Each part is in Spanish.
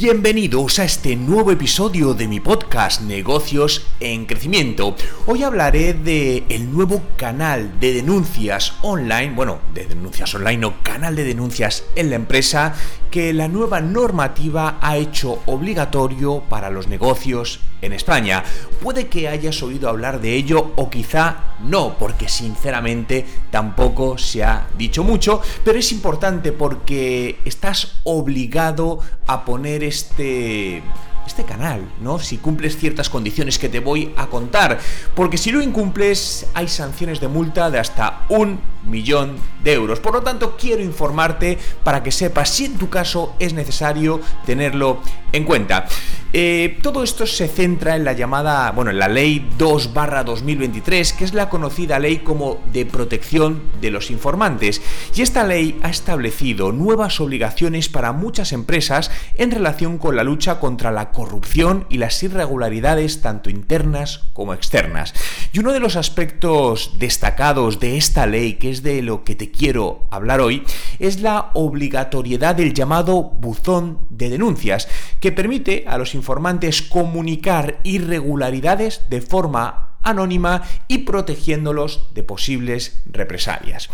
Bienvenidos a este nuevo episodio de mi podcast Negocios en Crecimiento. Hoy hablaré de el nuevo canal de denuncias online, bueno, de denuncias online o canal de denuncias en la empresa que la nueva normativa ha hecho obligatorio para los negocios en España. Puede que hayas oído hablar de ello o quizá no, porque sinceramente tampoco se ha dicho mucho, pero es importante porque estás obligado a poner este este canal, ¿no? Si cumples ciertas condiciones que te voy a contar, porque si lo incumples hay sanciones de multa de hasta un millón de euros. Por lo tanto, quiero informarte para que sepas si en tu caso es necesario tenerlo en cuenta. Eh, todo esto se centra en la llamada, bueno, en la ley 2 barra 2023, que es la conocida ley como de protección de los informantes. Y esta ley ha establecido nuevas obligaciones para muchas empresas en relación con la lucha contra la corrupción y las irregularidades tanto internas como externas. Y uno de los aspectos destacados de esta ley, que es de lo que te quiero hablar hoy, es la obligatoriedad del llamado buzón de denuncias, que permite a los informantes comunicar irregularidades de forma anónima y protegiéndolos de posibles represalias.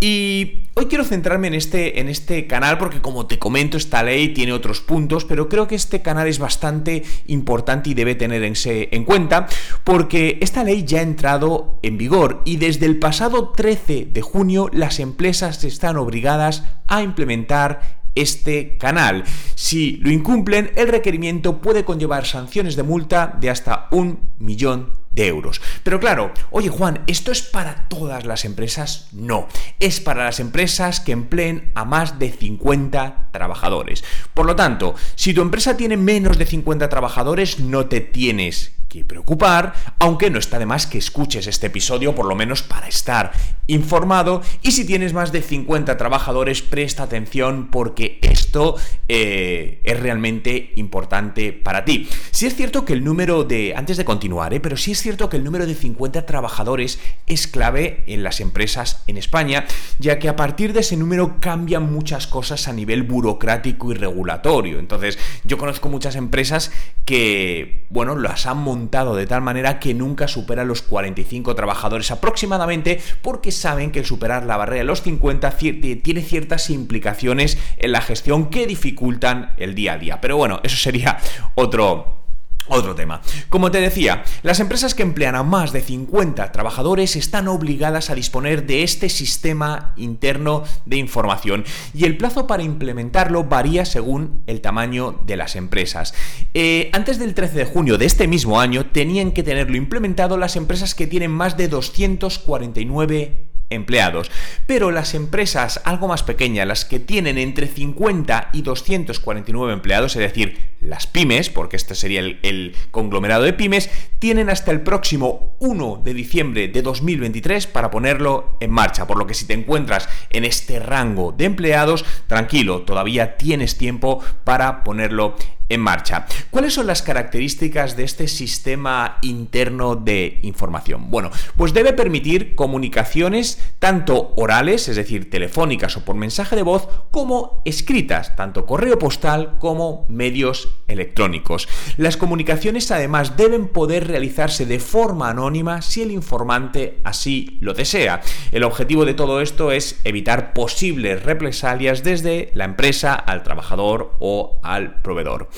Y hoy quiero centrarme en este, en este canal porque como te comento esta ley tiene otros puntos, pero creo que este canal es bastante importante y debe tener en cuenta porque esta ley ya ha entrado en vigor y desde el pasado 13 de junio las empresas están obligadas a implementar este canal. Si lo incumplen, el requerimiento puede conllevar sanciones de multa de hasta un millón de euros. Pero claro, oye Juan, ¿esto es para todas las empresas? No, es para las empresas que empleen a más de 50 trabajadores. Por lo tanto, si tu empresa tiene menos de 50 trabajadores, no te tienes preocupar, aunque no está de más que escuches este episodio por lo menos para estar informado y si tienes más de 50 trabajadores presta atención porque esto eh, es realmente importante para ti. Si es cierto que el número de, antes de continuar, eh, pero sí es cierto que el número de 50 trabajadores es clave en las empresas en España, ya que a partir de ese número cambian muchas cosas a nivel burocrático y regulatorio. Entonces, yo conozco muchas empresas que, bueno, las han montado de tal manera que nunca superan los 45 trabajadores aproximadamente porque saben que el superar la barrera de los 50 tiene ciertas implicaciones en la gestión que dificultan el día a día. Pero bueno, eso sería otro, otro tema. Como te decía, las empresas que emplean a más de 50 trabajadores están obligadas a disponer de este sistema interno de información y el plazo para implementarlo varía según el tamaño de las empresas. Eh, antes del 13 de junio de este mismo año tenían que tenerlo implementado las empresas que tienen más de 249 empleados. Pero las empresas algo más pequeñas, las que tienen entre 50 y 249 empleados, es decir, las pymes, porque este sería el, conglomerado de pymes, tienen hasta el próximo 1 de diciembre de 2023 para ponerlo en marcha. Por lo que si te encuentras en este rango de empleados, tranquilo, todavía tienes tiempo para ponerlo en marcha. ¿Cuáles son las características de este sistema interno de información? Bueno, pues debe permitir comunicaciones tanto orales, es decir, telefónicas o por mensaje de voz, como escritas, tanto correo postal como medios electrónicos. Las comunicaciones además deben poder realizarse de forma anónima si el informante así lo desea. El objetivo de todo esto es evitar posibles represalias desde la empresa al trabajador o al proveedor.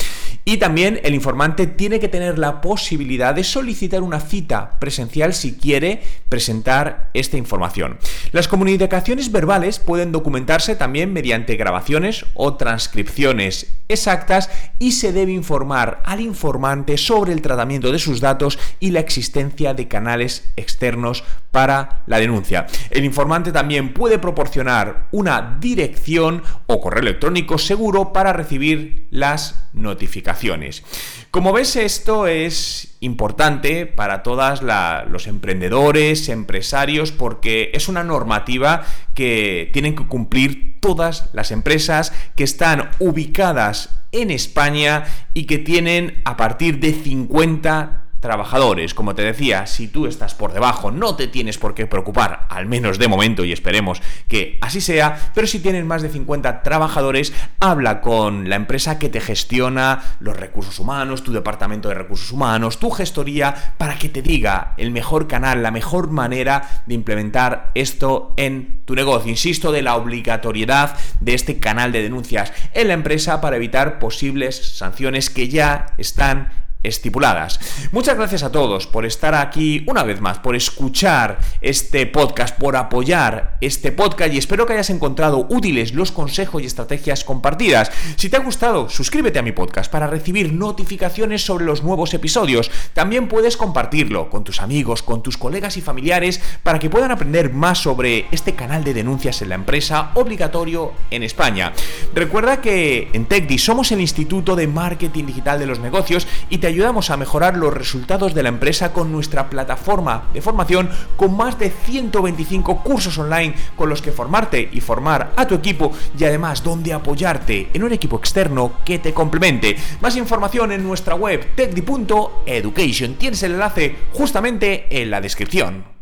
Y también el informante tiene que tener la posibilidad de solicitar una cita presencial si quiere presentar esta información. Las comunicaciones verbales pueden documentarse también mediante grabaciones o transcripciones exactas y se debe informar al informante sobre el tratamiento de sus datos y la existencia de canales externos para la denuncia. El informante también puede proporcionar una dirección o correo electrónico seguro para recibir las notificaciones. Como ves, esto es importante para todos los emprendedores, empresarios, porque es una normativa que tienen que cumplir todas las empresas que están ubicadas en España y que tienen a partir de 50 trabajadores. Como te decía, si tú estás por debajo, no te tienes por qué preocupar, al menos de momento, y esperemos que así sea, pero si tienes más de 50 trabajadores, habla con la empresa que te gestiona los recursos humanos, tu departamento de recursos humanos, tu gestoría, para que te diga el mejor canal, la mejor manera de implementar esto en tu negocio. Insisto, de la obligatoriedad de este canal de denuncias en la empresa para evitar posibles sanciones que ya están estipuladas. Muchas gracias a todos por estar aquí una vez más, por escuchar este podcast, por apoyar este podcast y espero que hayas encontrado útiles los consejos y estrategias compartidas. Si te ha gustado, suscríbete a mi podcast para recibir notificaciones sobre los nuevos episodios. También puedes compartirlo con tus amigos, con tus colegas y familiares para que puedan aprender más sobre este canal de denuncias en la empresa obligatorio en España. Recuerda que en TechDi somos el Instituto de Marketing Digital de los Negocios y te ayudamos a mejorar los resultados de la empresa con nuestra plataforma de formación con más de 125 cursos online con los que formarte y formar a tu equipo y además donde apoyarte en un equipo externo que te complemente. Más información en nuestra web techdi.education. Tienes el enlace justamente en la descripción.